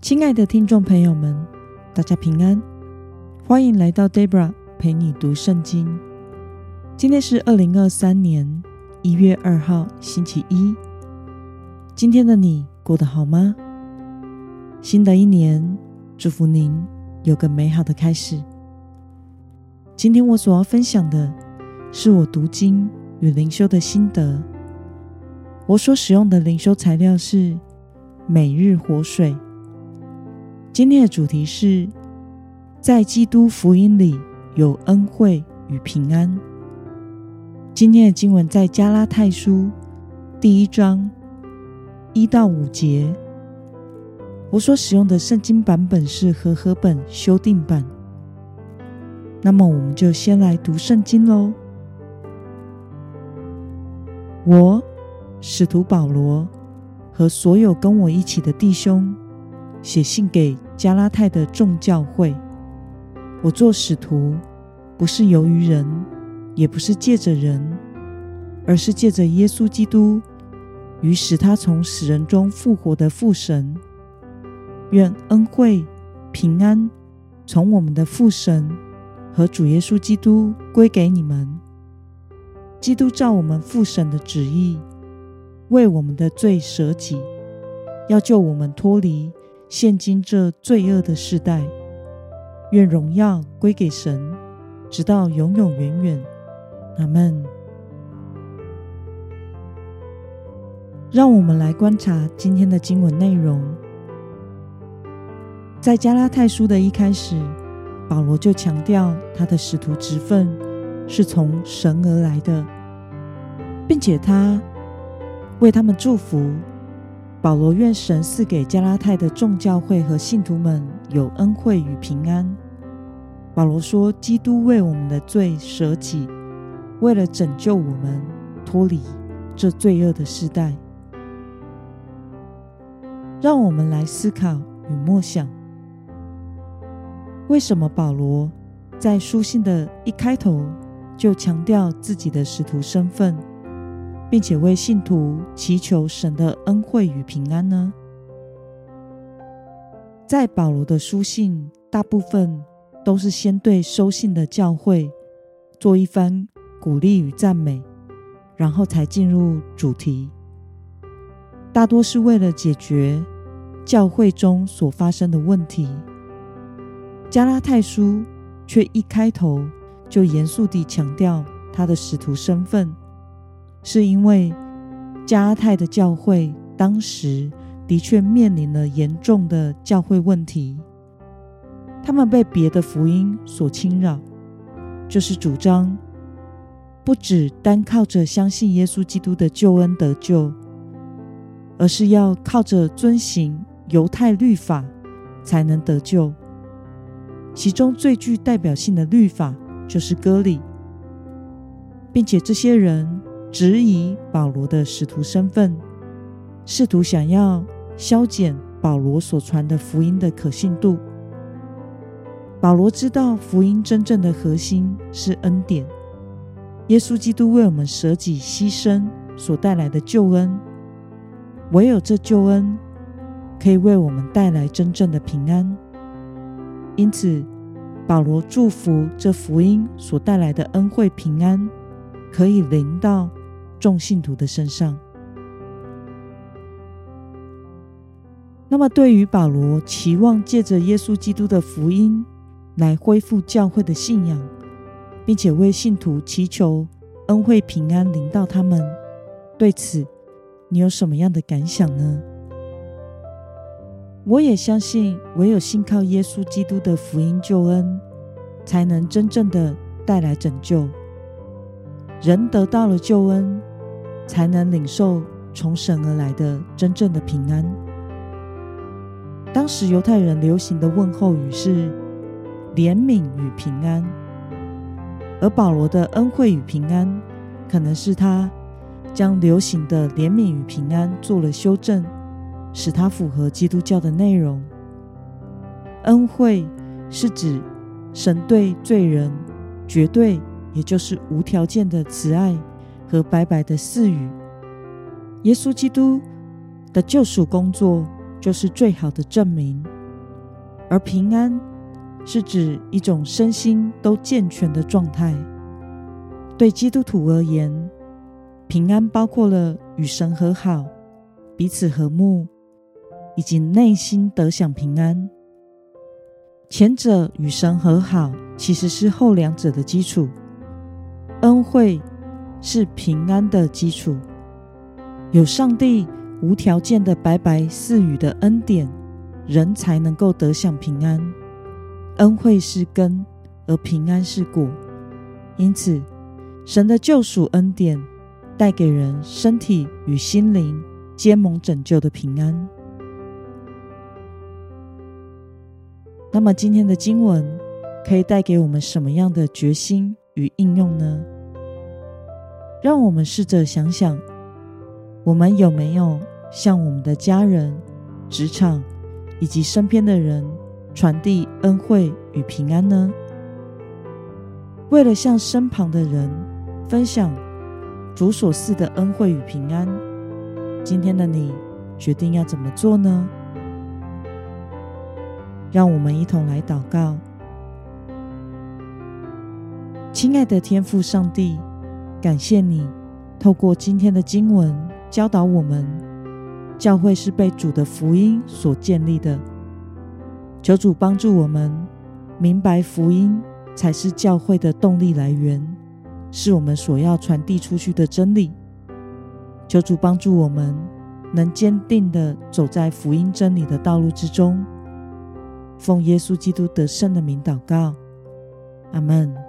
亲爱的听众朋友们，大家平安，欢迎来到 Debra 陪你读圣经。今天是二零二三年一月二号，星期一。今天的你过得好吗？新的一年，祝福您有个美好的开始。今天我所要分享的是我读经与灵修的心得。我所使用的灵修材料是每日活水。今天的主题是，在基督福音里有恩惠与平安。今天的经文在加拉太书第一章一到五节。我所使用的圣经版本是和合本修订版。那么，我们就先来读圣经喽。我，使徒保罗和所有跟我一起的弟兄，写信给加拉太的众教会，我做使徒，不是由于人，也不是借着人，而是借着耶稣基督与使他从死人中复活的父神。愿恩惠平安从我们的父神和主耶稣基督归给你们。基督照我们父神的旨意，为我们的罪舍己，要救我们脱离。现今这罪恶的世代，愿荣耀归给神，直到永永远远。阿门。让我们来观察今天的经文内容。在加拉太书的一开始，保罗就强调他的使徒职分是从神而来的，并且他为他们祝福。保罗愿神赐给加拉太的众教会和信徒们有恩惠与平安。保罗说：“基督为我们的罪舍己，为了拯救我们脱离这罪恶的世代。”让我们来思考与默想：为什么保罗在书信的一开头就强调自己的使徒身份？并且为信徒祈求神的恩惠与平安呢？在保罗的书信，大部分都是先对收信的教会做一番鼓励与赞美，然后才进入主题。大多是为了解决教会中所发生的问题。加拉太书却一开头就严肃地强调他的使徒身份。是因为加拉太的教会当时的确面临了严重的教会问题，他们被别的福音所侵扰，就是主张不只单靠着相信耶稣基督的救恩得救，而是要靠着遵行犹太律法才能得救。其中最具代表性的律法就是割礼，并且这些人。质疑保罗的使徒身份，试图想要削减保罗所传的福音的可信度。保罗知道福音真正的核心是恩典，耶稣基督为我们舍己牺牲所带来的救恩，唯有这救恩可以为我们带来真正的平安。因此，保罗祝福这福音所带来的恩惠平安，可以临到。众信徒的身上。那么，对于保罗期望借着耶稣基督的福音来恢复教会的信仰，并且为信徒祈求恩惠平安临到他们，对此你有什么样的感想呢？我也相信，唯有信靠耶稣基督的福音救恩，才能真正的带来拯救。人得到了救恩，才能领受从神而来的真正的平安。当时犹太人流行的问候语是“怜悯与平安”，而保罗的恩惠与平安，可能是他将流行的“怜悯与平安”做了修正，使它符合基督教的内容。恩惠是指神对罪人绝对，也就是无条件的慈爱。和白白的赐予，耶稣基督的救赎工作就是最好的证明。而平安是指一种身心都健全的状态。对基督徒而言，平安包括了与神和好、彼此和睦，以及内心得享平安。前者与神和好，其实是后两者的基础。恩惠是平安的基础。有上帝无条件的白白赐予的恩典，人才能够得享平安。恩惠是根，而平安是果。因此，神的救赎恩典带给人身体与心灵皆蒙拯救的平安。那么，今天的经文可以带给我们什么样的决心与应用呢？让我们试着想想。我们有没有向我们的家人、职场以及身边的人传递恩惠与平安呢？为了向身旁的人分享主所赐的恩惠与平安，今天的你决定要怎么做呢？让我们一同来祷告。亲爱的天父上帝，感谢你透过今天的经文。教导我们，教会是被主的福音所建立的。求主帮助我们明白福音才是教会的动力来源，是我们所要传递出去的真理。求主帮助我们能坚定地走在福音真理的道路之中。奉耶稣基督得胜的名祷告，阿门。